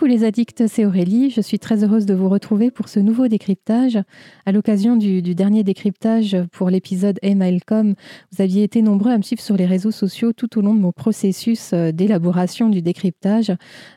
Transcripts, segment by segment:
Coucou les addicts, c'est Aurélie. Je suis très heureuse de vous retrouver pour ce nouveau décryptage. À l'occasion du, dernier décryptage pour l'épisode Emailcom, vous aviez été nombreux à me suivre sur les réseaux sociaux tout au long de mon processus euh, d'élaboration du décryptage.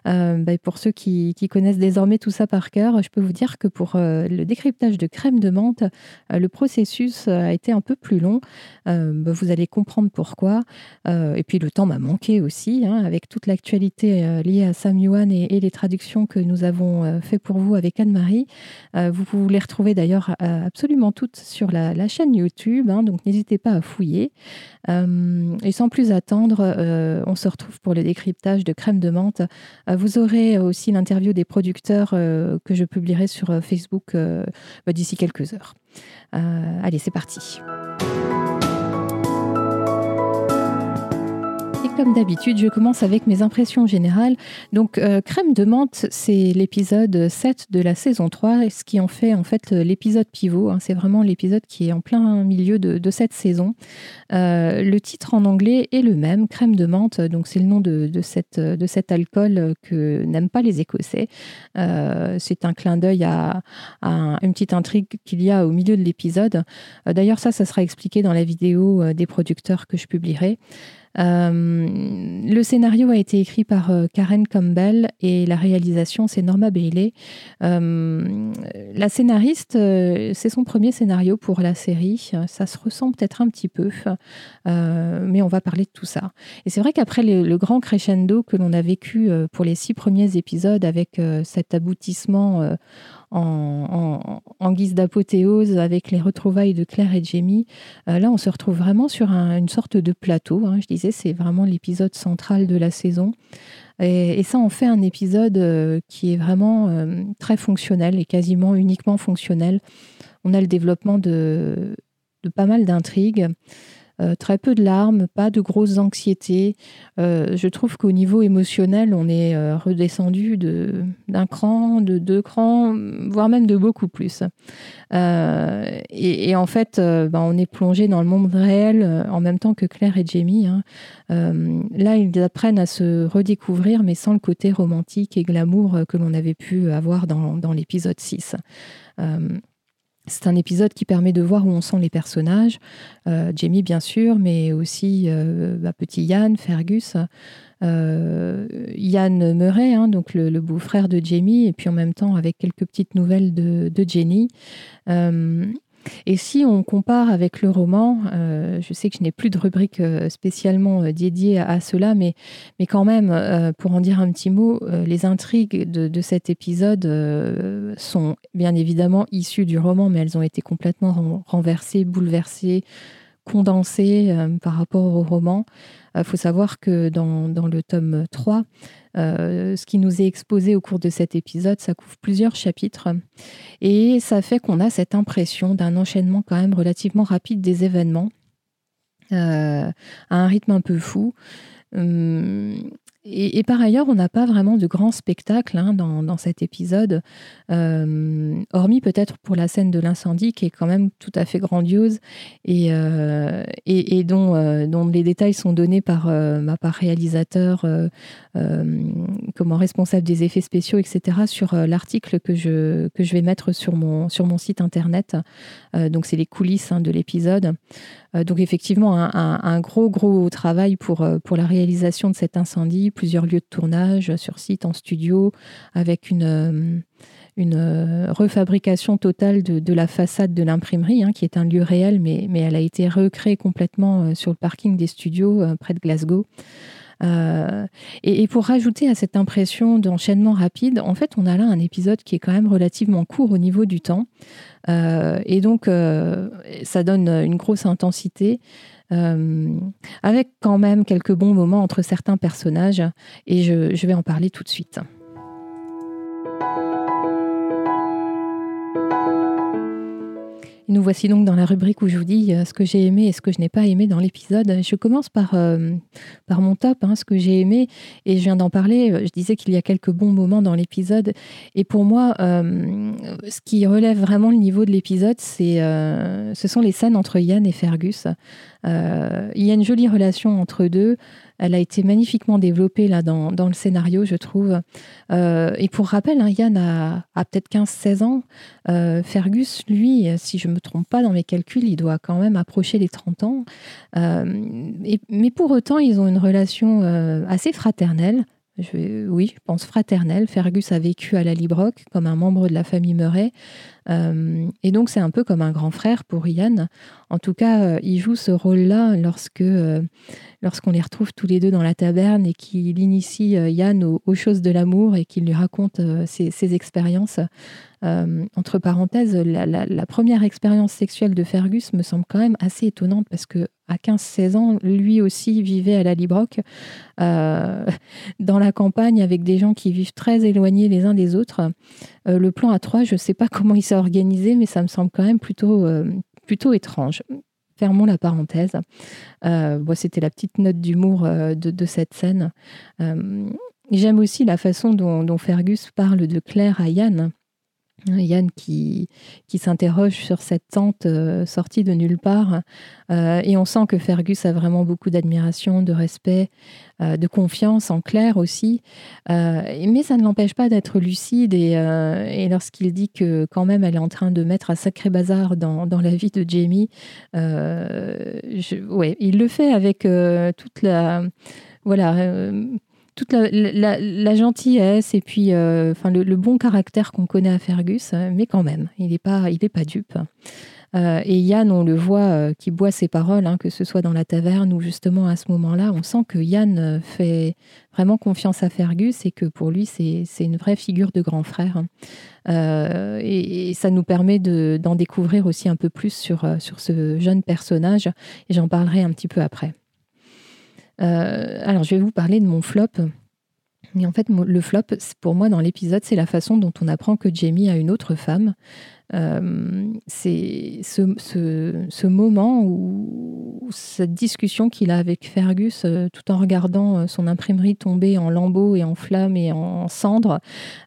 Euh, bah, pour ceux qui, connaissent désormais tout ça par cœur, je peux vous dire que pour euh, le décryptage de crème de menthe, le processus a été un peu plus long. Bah, vous allez comprendre pourquoi. et puis le temps m'a manqué aussi, hein, avec toute l'actualité liée à Sam Yuan et, et les traductions que nous avons euh, fait pour vous avec Anne-Marie. Euh, vous pouvez les retrouver d'ailleurs euh, absolument toutes sur la, chaîne YouTube, hein, donc n'hésitez pas à fouiller. et sans plus attendre, on se retrouve pour le décryptage de crème de menthe. vous aurez aussi l'interview des producteurs que je publierai sur Facebook bah, d'ici quelques heures. allez, c'est parti. Comme d'habitude, je commence avec mes impressions générales. Donc, euh, Crème de menthe, c'est l'épisode 7 de la saison 3, ce qui en fait en fait l'épisode pivot. Hein. c'est vraiment l'épisode qui est en plein milieu de, cette saison. Euh, le titre en anglais est le même, Crème de menthe. Donc, c'est le nom de, cette, de cet alcool que n'aiment pas les Écossais. Euh, c'est un clin d'œil à, à, une petite intrigue qu'il y a au milieu de l'épisode. D'ailleurs, ça, ça sera expliqué dans la vidéo des producteurs que je publierai. Euh, le scénario a été écrit par euh, Karen Campbell et la réalisation, c'est Norma Bailey. Euh, la scénariste, c'est son premier scénario pour la série. Ça se ressent peut-être un petit peu, mais on va parler de tout ça. Et c'est vrai qu'après le, grand crescendo que l'on a vécu pour les six premiers épisodes avec cet aboutissement en, guise d'apothéose avec les retrouvailles de Claire et Jamie. Euh, là, on se retrouve vraiment sur une sorte de plateau. Hein. je disais, c'est vraiment l'épisode central de la saison. Et, ça en fait un épisode euh, qui est vraiment euh, très fonctionnel et quasiment uniquement fonctionnel. On a le développement de pas mal d'intrigues. Euh, très peu de larmes, pas de grosses anxiétés. Euh, je trouve qu'au niveau émotionnel, on est euh, redescendu d'un cran, de deux crans, voire même de beaucoup plus. Et, en fait, ben, on est plongé dans le monde réel en même temps que Claire et Jamie. Hein. là, ils apprennent à se redécouvrir, mais sans le côté romantique et glamour que l'on avait pu avoir dans, dans l'épisode 6. C'est un épisode qui permet de voir où on sent les personnages, euh, Jamie bien sûr, mais aussi euh, bah, petit Yann, Fergus, euh, Yann Murray, hein, donc le, beau-frère de Jamie, et puis en même temps avec quelques petites nouvelles de Jenny. Et si on compare avec le roman, euh, je sais que je n'ai plus de rubrique euh, spécialement euh, dédiée à, cela, mais, mais quand même, pour en dire un petit mot, les intrigues de, cet épisode sont bien évidemment issues du roman, mais elles ont été complètement renversées, bouleversées, condensées par rapport au roman. Il faut savoir que dans, dans le tome 3, euh, ce qui nous est exposé au cours de cet épisode, ça couvre plusieurs chapitres et ça fait qu'on a cette impression d'un enchaînement quand même relativement rapide des événements euh, à un rythme un peu fou. Hum, et, par ailleurs, on n'a pas vraiment de grand spectacle hein, dans, cet épisode, euh, hormis peut-être pour la scène de l'incendie qui est quand même tout à fait grandiose et, euh, euh, dont, les détails sont donnés par, ma part réalisateur, comment responsable des effets spéciaux, etc. sur l'article que je, vais mettre sur mon, sur mon site internet. donc c'est les coulisses hein, de l'épisode. donc effectivement, un, gros, gros travail pour la réalisation de cet incendie plusieurs lieux de tournage sur site, en studio, avec une, euh, une euh, refabrication totale de, la façade de l'imprimerie, hein, qui est un lieu réel, mais, mais elle a été recréée complètement euh, sur le parking des studios près de Glasgow. et, pour rajouter à cette impression d'enchaînement rapide, en fait, on a là un épisode qui est quand même relativement court au niveau du temps. et donc, ça donne une grosse intensité. Euh, avec quand même quelques bons moments entre certains personnages, et je vais en parler tout de suite. nous voici donc dans la rubrique où je vous dis euh, ce que j'ai aimé et ce que je n'ai pas aimé dans l'épisode. Je commence par, euh, par mon top, hein, ce que j'ai aimé, et je viens d'en parler. Je disais qu'il y a quelques bons moments dans l'épisode, et pour moi, ce qui relève vraiment le niveau de l'épisode, ce sont les scènes entre Yann et Fergus. Il y a une jolie relation entre deux. Elle a été magnifiquement développée là dans, le scénario, je trouve. et pour rappel, hein, Yann a, a peut-être 15-16 ans. Fergus, lui, si je ne me trompe pas dans mes calculs, il doit quand même approcher les 30 ans. mais pour autant, ils ont une relation assez fraternelle. Oui, je pense fraternelle. Fergus a vécu à la Librock comme un membre de la famille Murray. Euh, et donc, c'est un peu comme un grand frère pour Ian. En tout cas, euh, il joue ce rôle-là lorsque, euh, lorsqu'on les retrouve tous les deux dans la taverne et qu'il initie Yann aux, choses de l'amour et qu'il lui raconte ses, expériences. entre parenthèses, la première expérience sexuelle de Fergus me semble quand même assez étonnante parce que à 15-16 ans, lui aussi vivait à la Librock, euh, dans la campagne, avec des gens qui vivent très éloignés les uns des autres. Euh, le plan A3, je ne sais pas comment il s'est organisé, mais ça me semble quand même plutôt, euh, plutôt étrange. Fermons la parenthèse. C'était la petite note d'humour de, cette scène. J'aime aussi la façon dont, Fergus parle de Claire à Yann. Yann qui, qui s'interroge sur cette tante euh, sortie de nulle part. Euh, et on sent que Fergus a vraiment beaucoup d'admiration, de respect, euh, de confiance en Claire aussi. mais ça ne l'empêche pas d'être lucide. Et, et lorsqu'il dit que quand même elle est en train de mettre un sacré bazar dans, dans la vie de Jamie, ouais, il le fait avec toute la... Voilà toute la, gentillesse et puis euh, le, bon caractère qu'on connaît à Fergus, euh, mais quand même, il n'est pas, il est pas dupe. Euh, et Yann, on le voit qui boit ses paroles, hein, que ce soit dans la taverne ou justement à ce moment-là, on sent que Yann fait vraiment confiance à Fergus et que pour lui, c'est une vraie figure de grand frère. et, ça nous permet d'en découvrir aussi un peu plus sur ce jeune personnage, et j'en parlerai un petit peu après. Euh, alors, je vais vous parler de mon flop. Et en fait, le flop, pour moi, dans l'épisode, c'est la façon dont on apprend que Jamie a une autre femme. Euh, c'est ce, moment où, cette discussion qu'il a avec Fergus, euh, tout en regardant son imprimerie tomber en lambeaux et en flammes et en cendres,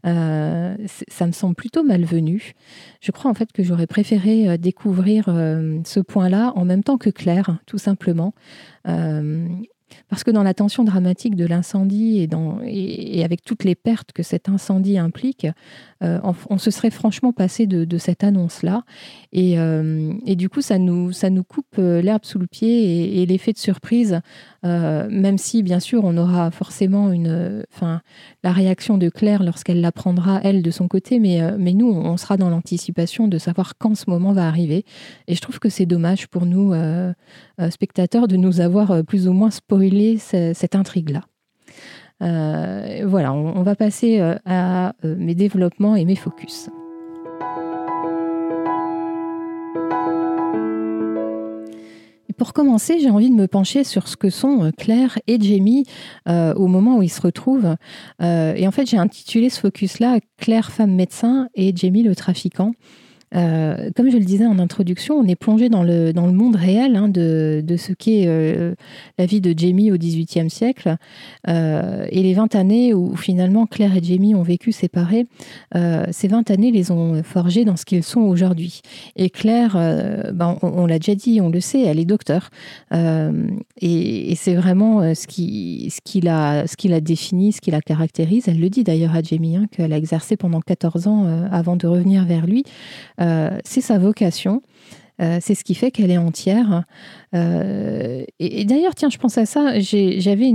ça me semble plutôt malvenu. Je crois en fait que j'aurais préféré découvrir ce point-là en même temps que Claire, tout simplement. Parce que dans la tension dramatique de l'incendie et, avec toutes les pertes que cet incendie implique, euh, on, se serait franchement passé de, cette annonce-là. Euh, et, du coup, ça nous, ça nous coupe euh, l'herbe sous le pied et, l'effet de surprise, même si, bien sûr, on aura forcément une, enfin, la réaction de Claire lorsqu'elle l'apprendra, elle, de son côté, mais, mais nous, on sera dans l'anticipation de savoir quand ce moment va arriver. Et je trouve que c'est dommage pour nous, spectateurs, de nous avoir plus ou moins spoilé cette intrigue-là. Euh, voilà, on, va passer euh, à euh, mes développements et mes focus. pour commencer, j'ai envie de me pencher sur ce que sont Claire et Jamie au moment où ils se retrouvent. et en fait, j'ai intitulé ce focus-là Claire, femme médecin, et Jamie, le trafiquant. Euh, comme je le disais en introduction, on est plongé dans le, dans le monde réel hein, de, de, ce qu'est euh, la vie de Jamie au XVIIIe siècle. Euh, et les 20 années où, finalement Claire et Jamie ont vécu séparés, ces 20 années les ont forgés dans ce qu'ils sont aujourd'hui. Et Claire, ben, on, l'a déjà dit, on le sait, elle est docteur. et, c'est vraiment ce qui, ce, qui la, ce qui la définit, ce qui la caractérise. Elle le dit d'ailleurs à Jamie, hein, qu'elle a exercé pendant 14 ans avant de revenir vers lui. Euh, c'est sa vocation. Euh, c'est ce qui fait qu'elle est entière. Euh, et, d'ailleurs, tiens, je pense à ça. J'avais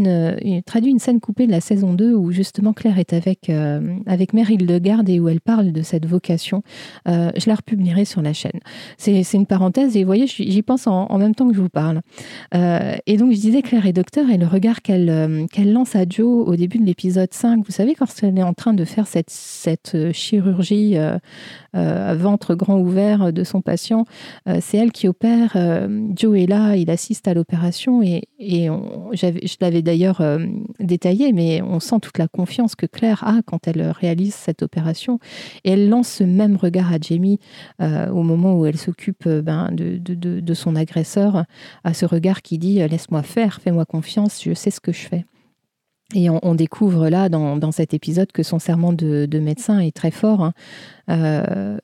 traduit une scène coupée de la saison 2 où justement Claire est avec, euh, avec Hildegarde et où elle parle de cette vocation. Euh, je la republierai sur la chaîne. C'est une parenthèse et vous voyez, j'y pense en, même temps que je vous parle. et donc, je disais Claire est docteur et le regard qu'elle qu'elle lance à Joe au début de l'épisode 5, vous savez, quand elle est en train de faire cette, cette chirurgie à ventre grand ouvert de son patient, c'est elle qui opère. Joe est là il assiste à l'opération et, je l'avais d'ailleurs euh, détaillé, mais on sent toute la confiance que Claire a quand elle réalise cette opération. Et elle lance ce même regard à Jamie euh, au moment où elle s'occupe euh, ben, de, de, son agresseur, à ce regard qui dit Laisse-moi faire, fais-moi confiance, je sais ce que je fais. Et on, découvre là, dans, cet épisode, que son serment de, médecin est très fort. Hein. Euh,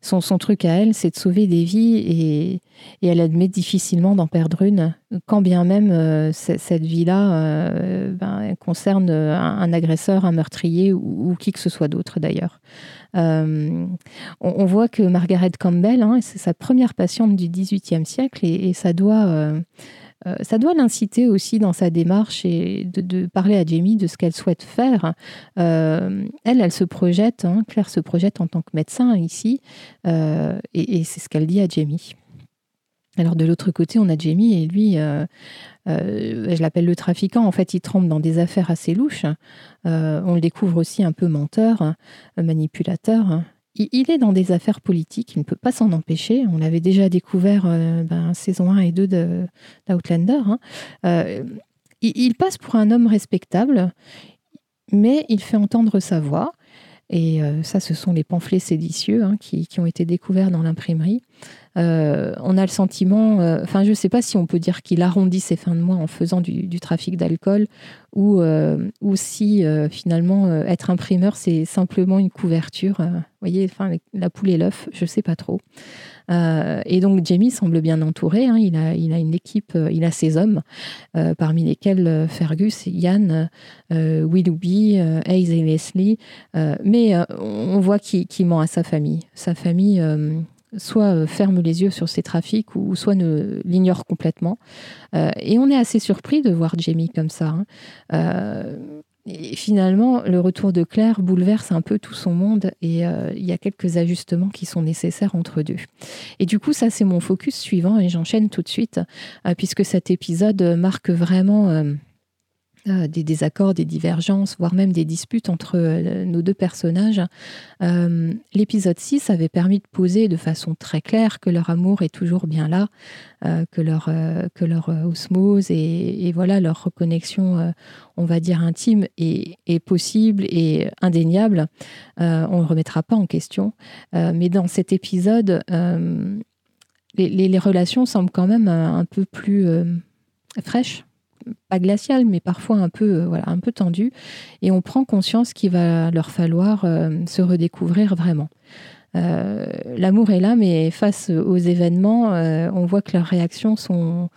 son, truc à elle, c'est de sauver des vies et, elle admet difficilement d'en perdre une, quand bien même euh, cette vie-là euh, ben, concerne un, agresseur, un meurtrier ou, qui que ce soit d'autre d'ailleurs. On, voit que Margaret Campbell, hein, c'est sa première patiente du XVIIIe siècle et ça doit euh, ça doit l'inciter aussi dans sa démarche et de, parler à Jamie de ce qu'elle souhaite faire. Euh, elle, elle se projette, hein, Claire se projette en tant que médecin ici, euh, et, c'est ce qu'elle dit à Jamie. Alors de l'autre côté, on a Jamie et lui, je l'appelle le trafiquant. En fait, il trempe dans des affaires assez louches. on le découvre aussi un peu menteur, manipulateur il est dans des affaires politiques, il ne peut pas s'en empêcher. On l'avait déjà découvert euh, ben, saison 1 et 2 d'Outlander. Hein. Euh, il, passe pour un homme respectable, mais il fait entendre sa voix. Et euh, ça, ce sont les pamphlets séditieux hein, qui, ont été découverts dans l'imprimerie. Euh, on a le sentiment, euh, enfin, je ne sais pas si on peut dire qu'il arrondit ses fins de mois en faisant du, trafic d'alcool ou, ou si finalement être imprimeur, c'est simplement une couverture. Vous voyez, enfin, la poule et l'œuf, je ne sais pas trop. et donc Jamie semble bien entouré. Hein. il, a, il a une équipe, il a ses hommes, parmi lesquels Fergus, Yann, Willoughby, Hayes et Leslie. mais on voit qu'il ment à sa famille. Sa famille soit euh, ferme les yeux sur ces trafics ou soit ne l'ignore complètement. Euh, et on est assez surpris de voir Jamie comme ça. Hein. Euh, et finalement, le retour de Claire bouleverse un peu tout son monde et il y a quelques ajustements qui sont nécessaires entre deux. Et du coup, ça, c'est mon focus suivant et j'enchaîne tout de suite, puisque cet épisode marque vraiment euh, des désaccords, des divergences, voire même des disputes entre euh, nos deux personnages. Euh, l'épisode 6 avait permis de poser de façon très claire que leur amour est toujours bien là, que, leur, osmose et, voilà leur reconnexion, on va dire intime, est, possible et indéniable. on ne le remettra pas en question. mais dans cet épisode, les, relations semblent quand même un peu plus fraîches pas glacial, mais parfois un peu, euh, voilà, un peu tendu. Et on prend conscience qu'il va leur falloir euh, se redécouvrir vraiment. Euh, l'amour est là, mais face aux événements, on voit que leurs réactions sont,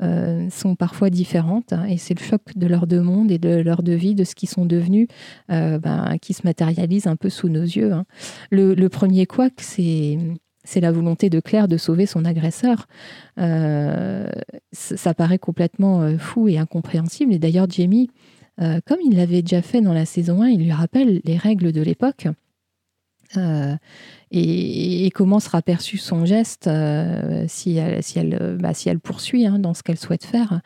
sont parfois différentes. Hein, et c'est le choc de leurs deux mondes et de leur deux vies, de ce qu'ils sont devenus, ben, qui se matérialise un peu sous nos yeux. Hein. Le, le, premier couac, c'est c'est la volonté de Claire de sauver son agresseur. Euh, ça paraît complètement euh, fou et incompréhensible. Et d'ailleurs, Jamie, euh, comme il l'avait déjà fait dans la saison 1, il lui rappelle les règles de l'époque. et, comment sera perçu son geste bah, si, elle, poursuit hein, dans ce qu'elle souhaite faire.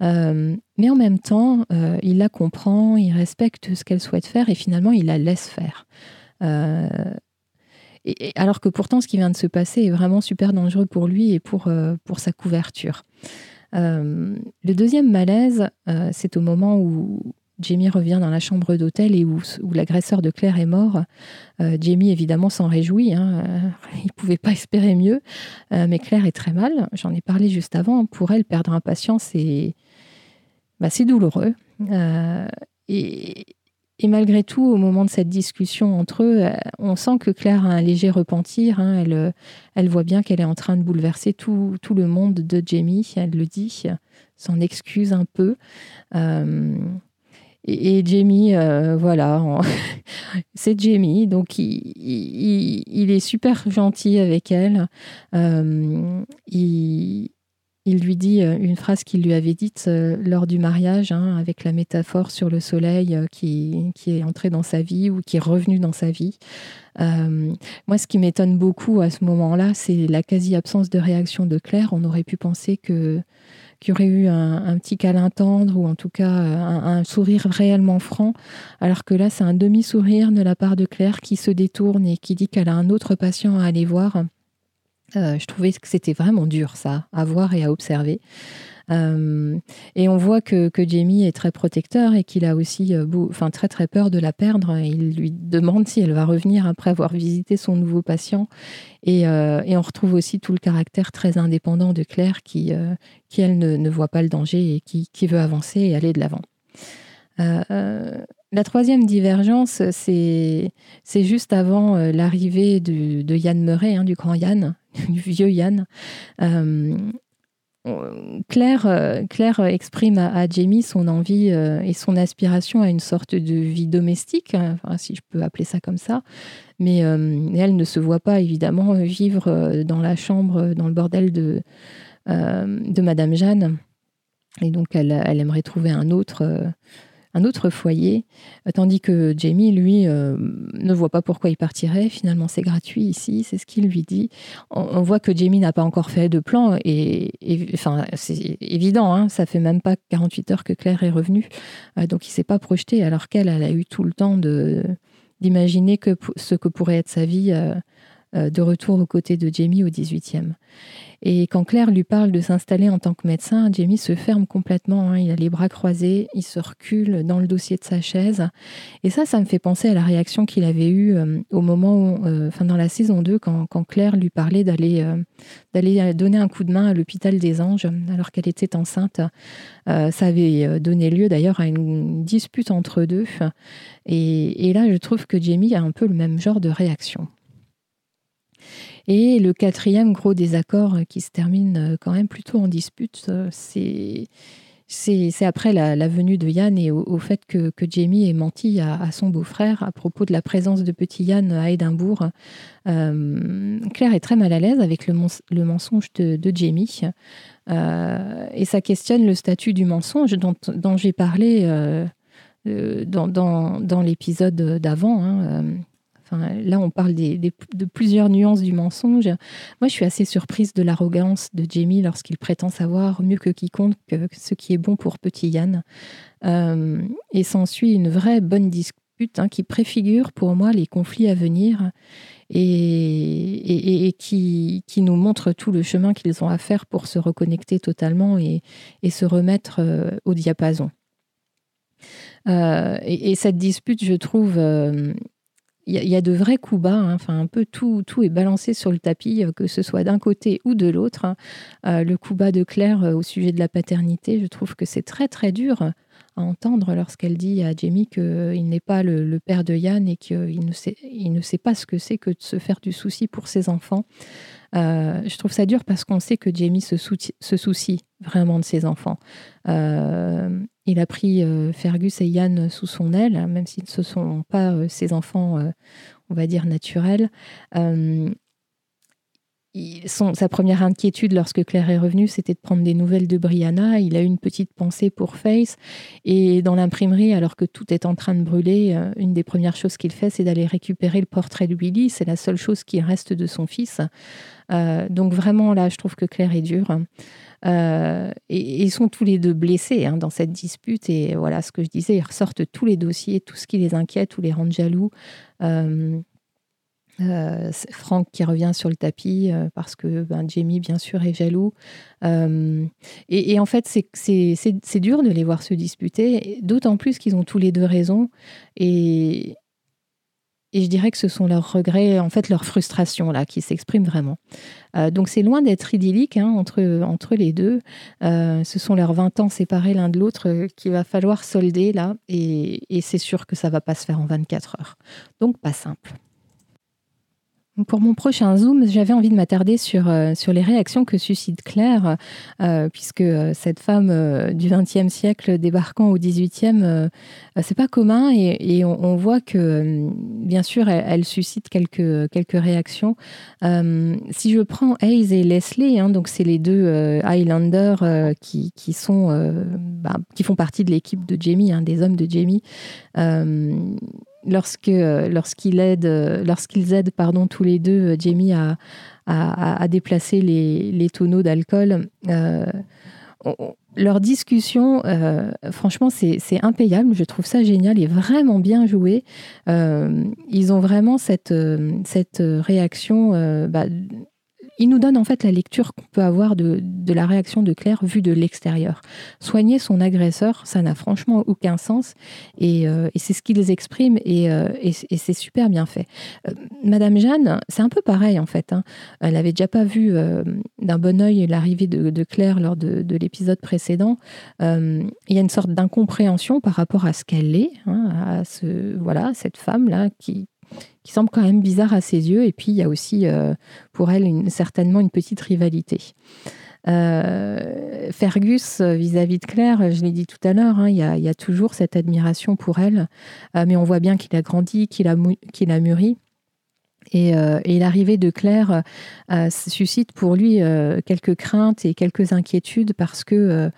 mais en même temps, il la comprend, il respecte ce qu'elle souhaite faire et finalement, il la laisse faire alors que pourtant, ce qui vient de se passer est vraiment super dangereux pour lui et pour, euh, pour sa couverture. Euh, le deuxième malaise, euh, c'est au moment où Jamie revient dans la chambre d'hôtel et où, l'agresseur de Claire est mort. Jamie, évidemment, s'en réjouit. Hein, il ne pouvait pas espérer mieux. mais Claire est très mal. J'en ai parlé juste avant. Pour elle, perdre un patient, c'est bah, douloureux. et, et malgré tout, au moment de cette discussion entre eux, euh, on sent que Claire a un léger repentir. Hein. Elle, euh, elle voit bien qu'elle est en train de bouleverser tout, le monde de Jamie. Elle le dit, s'en excuse un peu. Euh, et, Jamie, voilà, c'est Jamie, donc il, est super gentil avec elle. il, il lui dit euh, une phrase qu'il lui avait dite euh, lors du mariage, hein, avec la métaphore sur le soleil euh, qui, est entré dans sa vie ou qui est revenu dans sa vie. moi, ce qui m'étonne beaucoup à ce moment-là, c'est la quasi-absence de réaction de Claire. On aurait pu penser que qu'il y aurait eu un, petit câlin tendre ou en tout cas un, un sourire réellement franc, alors que là, c'est un demi-sourire de la part de Claire qui se détourne et qui dit qu'elle a un autre patient à aller voir. Euh, je trouvais que c'était vraiment dur, ça, à voir et à observer. Euh, et on voit que, Jamie est très protecteur et qu'il a aussi euh, enfin, très très peur de la perdre. Il lui demande si elle va revenir après avoir visité son nouveau patient. Et, on retrouve aussi tout le caractère très indépendant de Claire qui, qui elle, ne, voit pas le danger et qui, qui veut avancer et aller de l'avant. la troisième divergence, c'est juste avant l'arrivée de, Yann Murray, hein, du grand Yann, du vieux Yann. Claire, Claire exprime à, Jamie son envie et son aspiration à une sorte de vie domestique, si je peux appeler ça comme ça. Mais elle ne se voit pas évidemment vivre dans la chambre, dans le bordel de, Madame Jeanne. Et donc, elle, aimerait trouver un autre, euh, un autre foyer, tandis que Jamie, lui, euh, ne voit pas pourquoi il partirait. Finalement, c'est gratuit ici, c'est ce qu'il lui dit. On, voit que Jamie n'a pas encore fait de plan, et, enfin, c'est évident, hein, ça fait même pas 48 heures que Claire est revenue, euh, donc il s'est pas projeté, alors qu'elle, elle a eu tout le temps d'imaginer que ce que pourrait être sa vie de retour aux côtés de Jamie au 18e. Et quand Claire lui parle de s'installer en tant que médecin, Jamie se ferme complètement. Hein. Il a les bras croisés, il se recule dans le dossier de sa chaise. Et ça, ça me fait penser à la réaction qu'il avait eue euh, au moment euh, enfin dans la saison 2, quand, Claire lui parlait d'aller euh, donner un coup de main à l'hôpital des Anges alors qu'elle était enceinte. ça avait donné lieu d'ailleurs à une dispute entre deux. Et, et là, je trouve que Jamie a un peu le même genre de réaction. Et le quatrième gros désaccord euh, qui se termine euh, quand même plutôt en dispute, euh, c'est c'est après la, venue de Yann et au, fait que, Jamie ait menti à, son beau-frère à propos de la présence de petit Yann à Édimbourg. Claire est très mal à l'aise avec le, mensonge de, Jamie et ça questionne le statut du mensonge dont, j'ai parlé dans, l'épisode d'avant. Hein, là, on parle de plusieurs nuances du mensonge. Moi, je suis assez surprise de l'arrogance de Jamie lorsqu'il prétend savoir mieux que quiconque ce qui est bon pour petit Yann. Euh, et s'ensuit une vraie bonne dispute hein, qui préfigure pour moi les conflits à venir et, qui, nous montre tout le chemin qu'ils ont à faire pour se reconnecter totalement et, se remettre euh, au diapason. Euh, et, cette dispute, je trouve, il y, a de vrais coups bas, hein. enfin un peu tout, tout est balancé sur le tapis, euh, que ce soit d'un côté ou de l'autre. Hein. Euh, le coup bas de Claire euh, au sujet de la paternité, je trouve que c'est très très dur à entendre lorsqu'elle dit à Jamie qu'il n'est pas le, père de Yann et qu'il ne sait, pas ce que c'est que de se faire du souci pour ses enfants. je trouve ça dur parce qu'on sait que Jamie se, soucie vraiment de ses enfants. Il a pris euh, Fergus et Yann sous son aile, hein, même s'ils ne sont pas euh, ses enfants, euh, on va dire, naturels. sa première inquiétude lorsque Claire est revenue, c'était de prendre des nouvelles de Brianna. Il a eu une petite pensée pour Face. Et dans l'imprimerie, alors que tout est en train de brûler, une des premières choses qu'il fait, c'est d'aller récupérer le portrait de Willy. C'est la seule chose qui reste de son fils. donc vraiment, là, je trouve que Claire est dure. Euh, et, ils sont tous les deux blessés hein, dans cette dispute. Et voilà ce que je disais, ils ressortent tous les dossiers, tout ce qui les inquiète ou les rend jaloux. Euh, euh, Franck qui revient sur le tapis parce que ben, Jamie, bien sûr, est jaloux. et, en fait, c'est dur de les voir se disputer, d'autant plus qu'ils ont tous les deux raison. Et, et je dirais que ce sont leurs regrets, en fait, leur frustration là, qui s'expriment vraiment. Euh, donc c'est loin d'être idyllique hein, entre, entre les deux. Euh, ce sont leurs 20 ans séparés l'un de l'autre euh, qu'il va falloir solder là. Et, et c'est sûr que ça va pas se faire en 24 heures. Donc pas simple. Pour mon prochain Zoom, j'avais envie de m'attarder sur, euh, sur les réactions que suscite Claire, euh, puisque euh, cette femme du XXe siècle débarquant au XVIIIe, c'est pas commun et, on, voit que, bien sûr, elle, suscite quelques, quelques réactions. si je prends Hayes et Leslie, hein, donc c'est les deux Highlanders qui, qui, sont, bah, qui font partie de l'équipe de Jamie, hein, des hommes de Jamie lorsque euh, lorsqu'ils aident euh, lorsqu'ils aident pardon tous les deux euh, Jamie à, à, déplacer les, les tonneaux d'alcool leur discussion, franchement, c'est impayable. Je trouve ça génial et vraiment bien joué. ils ont vraiment cette, cette réaction. Bah, il nous donne en fait la lecture qu'on peut avoir de, la réaction de Claire vue de l'extérieur. Soigner son agresseur, ça n'a franchement aucun sens et, euh, c'est ce qu'ils expriment et, c'est super bien fait. Madame Jeanne, c'est un peu pareil en fait. Hein. Elle n'avait déjà pas vu d'un bon oeil l'arrivée de, Claire lors de, l'épisode précédent. il y a une sorte d'incompréhension par rapport à ce qu'elle est, hein, à ce, voilà, cette femme-là qui, qui semble quand même bizarre à ses yeux. Et puis, il y a aussi euh, pour elle certainement une petite rivalité. Euh, Fergus, vis-à-vis de Claire, je l'ai dit tout à l'heure, hein, il, y a, toujours cette admiration pour elle, euh, mais on voit bien qu'il a grandi, qu'il a mûri. Et, et l'arrivée de Claire suscite pour lui quelques craintes et quelques inquiétudes parce que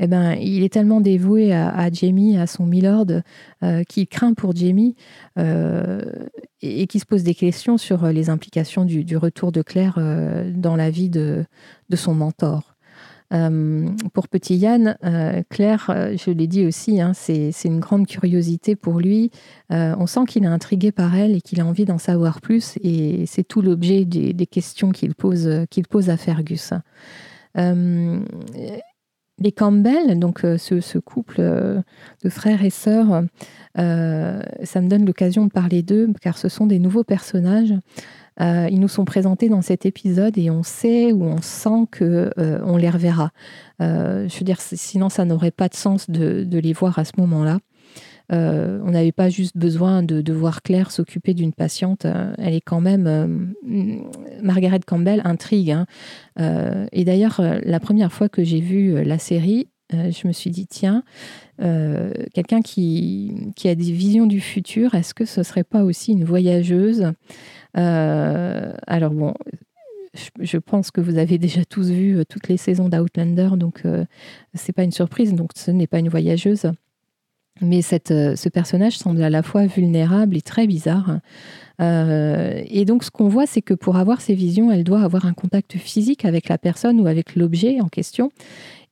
eh ben, il est tellement dévoué à, Jamie, à son Milord, euh, qu'il craint pour Jamie euh, et, qui se pose des questions sur les implications du, retour de Claire euh, dans la vie de, son mentor. Pour petit Yann, Claire, je l'ai dit aussi, hein, c'est une grande curiosité pour lui. on sent qu'il est intrigué par elle et qu'il a envie d'en savoir plus, et c'est tout l'objet des, questions qu'il pose, à Fergus les Campbell, donc euh, ce, couple euh, de frères et sœurs, euh, ça me donne l'occasion de parler d'eux, car ce sont des nouveaux personnages. Ils nous sont présentés dans cet épisode et on sait ou on sent que on les reverra. je veux dire, sinon ça n'aurait pas de sens de, les voir à ce moment-là. Euh, on n'avait pas juste besoin de, voir Claire s'occuper d'une patiente. Euh, elle est quand même. Euh, Margaret Campbell intrigue. Hein. et d'ailleurs, la première fois que j'ai vu la série, je me suis dit tiens, quelqu'un qui, a des visions du futur, est-ce que ce serait pas aussi une voyageuse Alors bon. Je, pense que vous avez déjà tous vu toutes les saisons d'Outlander, donc c'est pas une surprise. Donc ce n'est pas une voyageuse. Mais cette, euh, ce personnage semble à la fois vulnérable et très bizarre. Euh, et donc, ce qu'on voit, c'est que pour avoir ces visions, elle doit avoir un contact physique avec la personne ou avec l'objet en question.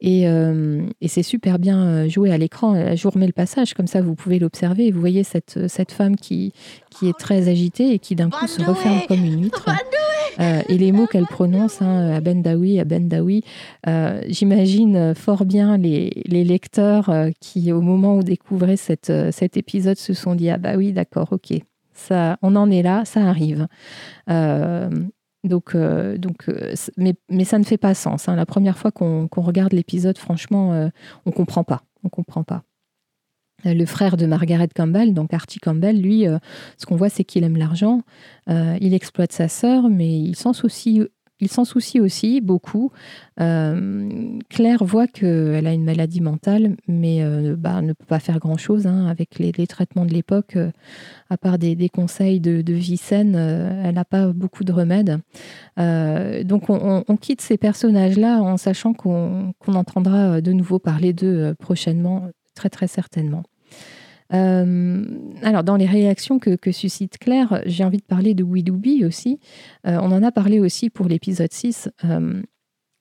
Et, euh, et c'est super bien joué à l'écran. Je vous remets le passage, comme ça vous pouvez l'observer. Vous voyez cette, cette femme qui, qui est très agitée et qui d'un coup se referme comme une huître. Euh, et les mots qu'elle prononce, hein, Abendawi, Abendawi, euh, j'imagine fort bien les, lecteurs euh, qui, au moment où découvraient cette, cet épisode, se sont dit Ah bah oui, d'accord, ok, ça, on en est là, ça arrive. Donc, donc mais, mais, ça ne fait pas sens. Hein. La première fois qu'on regarde l'épisode, franchement, on comprend pas. On comprend pas. Euh, le frère de Margaret Campbell, donc Archie Campbell, lui, euh, ce qu'on voit, c'est qu'il aime l'argent. Euh, il exploite sa sœur, mais il s'en soucie, il s'en soucie aussi beaucoup. Claire voit qu'elle a une maladie mentale, mais bah, ne peut pas faire grand-chose hein, avec les, traitements de l'époque. à part des, conseils de, vie saine, elle n'a pas beaucoup de remèdes. donc on, quitte ces personnages-là en sachant qu'on entendra de nouveau parler d'eux prochainement très très certainement. Euh, alors, dans les réactions que, suscite Claire, j'ai envie de parler de Widoubi aussi. Euh, on en a parlé aussi pour l'épisode 6. Euh,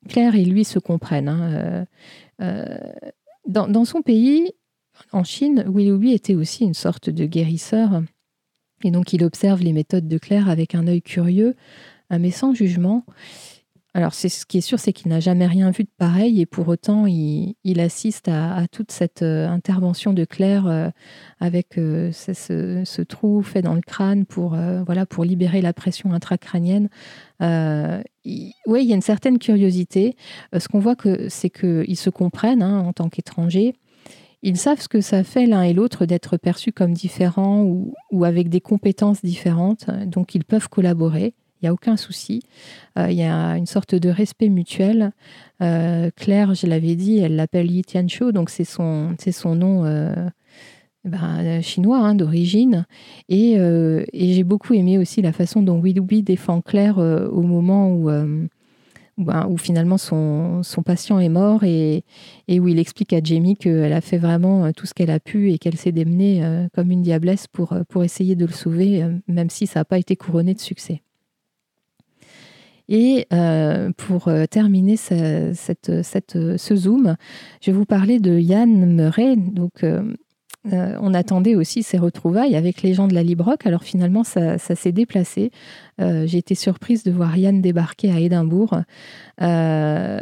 Claire et lui se comprennent. Hein. Dans, son pays, en Chine, Willoughby était aussi une sorte de guérisseur. Et donc, il observe les méthodes de Claire avec un œil curieux, mais sans jugement. Alors, c'est ce qui est sûr, c'est qu'il n'a jamais rien vu de pareil et pour autant, il, assiste à, toute cette euh, intervention de Claire euh, avec euh, ce, trou fait dans le crâne pour, voilà, pour libérer la pression intracrânienne. oui, il y a une certaine curiosité. ce qu'on voit, que, c'est qu'ils se comprennent hein, en tant qu'étrangers. Ils savent ce que ça fait l'un et l'autre d'être perçus comme différents ou, ou avec des compétences différentes, donc ils peuvent collaborer. Il n'y a aucun souci. Euh, il y a une sorte de respect mutuel. Euh, Claire, je l'avais dit, elle l'appelle Yi Tianqiu, donc c'est son, nom euh, ben, chinois hein, d'origine. Et, j'ai beaucoup aimé aussi la façon dont Willoughby défend Claire au moment où, ben, finalement son, patient est mort et, où il explique à Jamie qu'elle a fait vraiment tout ce qu'elle a pu et qu'elle s'est démenée comme une diablesse pour essayer de le sauver, même si ça n'a pas été couronné de succès. Et euh, pour euh, terminer cette, ce zoom, je vais vous parler de Yann Murray. Donc, euh, on attendait aussi ces retrouvailles avec les gens de la Librock. Alors finalement, ça, s'est déplacé. j'ai été surprise de voir Yann débarquer à Édimbourg. et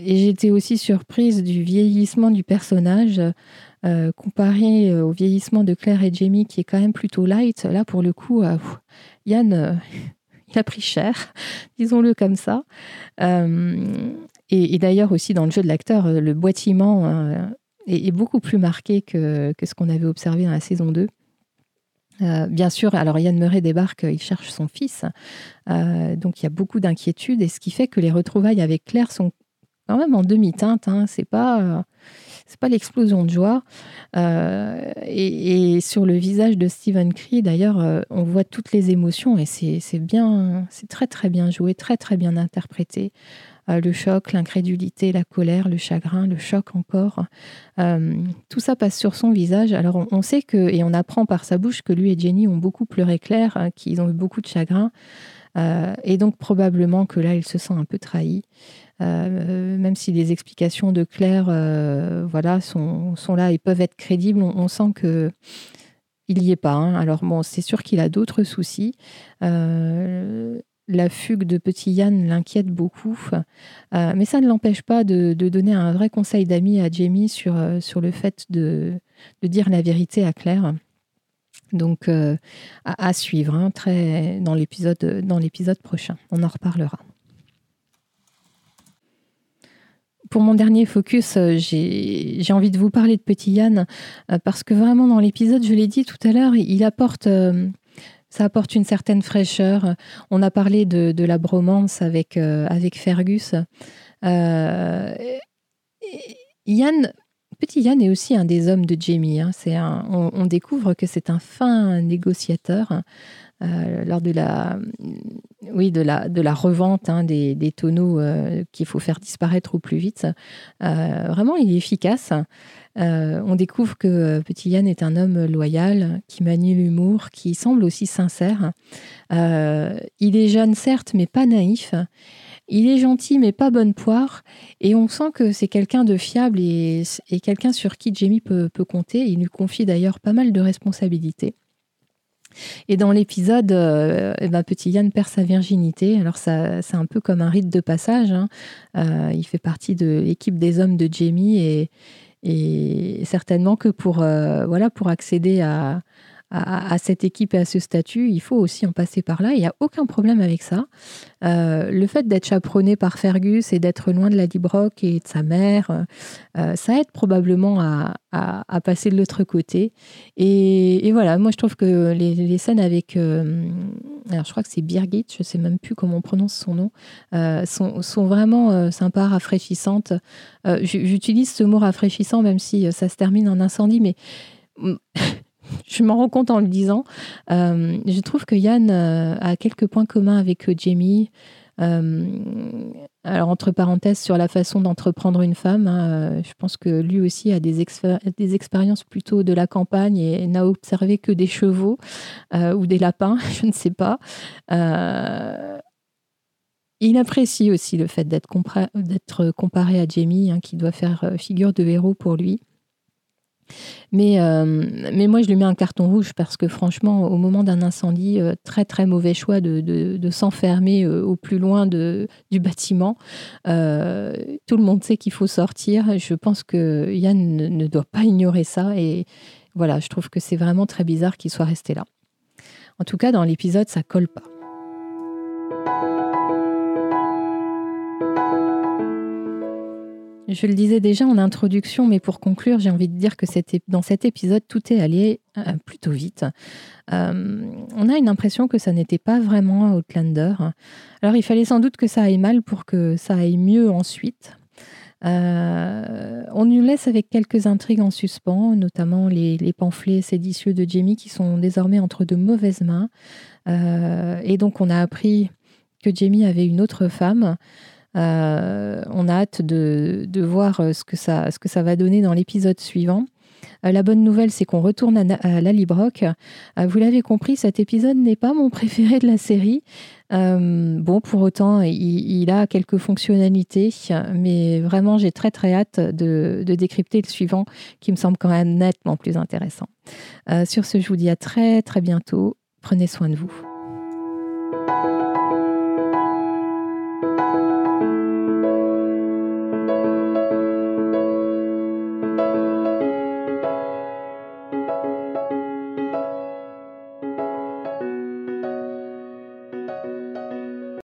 j'étais aussi surprise du vieillissement du personnage. comparé au vieillissement de Claire et Jamie, qui est quand même plutôt light, là pour le coup, Yann, pris cher, disons-le comme ça. et, d'ailleurs aussi dans le jeu de l'acteur, le boitement hein, est, beaucoup plus marqué que, ce qu'on avait observé dans la saison 2. Euh, bien sûr, alors Yann Murray débarque, il cherche son fils, euh, donc il y a beaucoup d'inquiétudes, et ce qui fait que les retrouvailles avec Claire sont même en demi-teinte. Hein, c'est pas c'est pas l'explosion de joie. Euh, et, sur le visage de Stephen Cree, d'ailleurs, on voit toutes les émotions et c'est bien, c'est très très bien joué, très très bien interprété. Euh, le choc, l'incrédulité, la colère, le chagrin, le choc encore. Euh, tout ça passe sur son visage. Alors on, sait que, et on apprend par sa bouche que lui et Jenny ont beaucoup pleuré clair, hein, qu'ils ont eu beaucoup de chagrin. Euh, et donc probablement que là, il se sent un peu trahi. même si les explications de Claire voilà, sont, là et peuvent être crédibles, on, sent que il n'y est pas. Hein. Alors bon, c'est sûr qu'il a d'autres soucis la fugue de petit Yann l'inquiète beaucoup, euh, mais ça ne l'empêche pas de, donner un vrai conseil d'ami à Jamie euh, sur le fait de, dire la vérité à Claire. Donc euh, à, suivre hein, très, dans l'épisode prochain. On en reparlera. Pour mon dernier focus, j'ai envie de vous parler de Petit Yann parce que vraiment dans l'épisode, je l'ai dit tout à l'heure, il apporte ça apporte une certaine fraîcheur. On a parlé de, la bromance avec, euh, Fergus. Euh, Yann, petit Yann est aussi un des hommes de Jamie. Hein. C'est on, découvre que c'est un fin négociateur. Euh, lors de la, oui, de la, de la revente hein, des, des, tonneaux qu'il faut faire disparaître au plus vite. vraiment, il est efficace. Euh, on découvre que euh, Petit Yann est un homme loyal, qui manie l'humour, qui semble aussi sincère. Euh, il est jeune, certes, mais pas naïf. Il est gentil, mais pas bonne poire. Et on sent que c'est quelqu'un de fiable et, quelqu'un sur qui Jamie peut, compter. Il lui confie d'ailleurs pas mal de responsabilités. Et dans l'épisode, eh ben, petit Yann perd sa virginité. Alors ça, c'est un peu comme un rite de passage. Hein. il fait partie de l'équipe des hommes de Jamie et, et certainement que pour, euh, voilà, pour accéder à, à, cette équipe et à ce statut, il faut aussi en passer par là. Il n'y a aucun problème avec ça. Euh, le fait d'être chaperonné par Fergus et d'être loin de la Librock et de sa mère, euh, ça aide probablement à, passer de l'autre côté. Et, voilà, moi je trouve que les, scènes avec, alors je crois que c'est Birgit, je ne sais même plus comment on prononce son nom, sont, sont, vraiment sympas, rafraîchissantes. J'utilise ce mot rafraîchissant même si ça se termine en incendie, mais je m'en rends compte en le disant. Euh, je trouve que Yann euh, a quelques points communs avec euh, Jamie. alors, entre parenthèses, sur la façon d'entreprendre une femme, hein, je pense que lui aussi a des, expériences plutôt de la campagne et n'a observé que des chevaux ou des lapins, je ne sais pas. il apprécie aussi le fait d'être comparé à Jamie, hein, qui doit faire figure de héros pour lui. Mais, euh, mais moi, je lui mets un carton rouge parce que franchement, au moment d'un incendie, euh, très très mauvais choix de, s'enfermer euh, au plus loin du bâtiment. tout le monde sait qu'il faut sortir. Je pense que Yann ne, ne doit pas ignorer ça. Et voilà, je trouve que c'est vraiment très bizarre qu'il soit resté là. En tout cas, dans l'épisode, ça colle pas. Je le disais déjà en introduction, mais pour conclure, j'ai envie de dire que dans cet épisode, tout est allé euh, plutôt vite. Euh, on a une impression que ça n'était pas vraiment Outlander. Alors il fallait sans doute que ça aille mal pour que ça aille mieux ensuite. Euh, on nous laisse avec quelques intrigues en suspens, notamment les, les, pamphlets séditieux de Jamie qui sont désormais entre de mauvaises mains. et donc on a appris que Jamie avait une autre femme. Euh, on a hâte de, voir euh, ce que, ça, ce que ça va donner dans l'épisode suivant. la bonne nouvelle, c'est qu'on retourne à, la Librock. vous l'avez compris, cet épisode n'est pas mon préféré de la série. bon, pour autant, il, a quelques fonctionnalités, mais vraiment, j'ai très très hâte de, de, décrypter le suivant, qui me semble quand même nettement plus intéressant. sur ce, je vous dis à très très bientôt. Prenez soin de vous.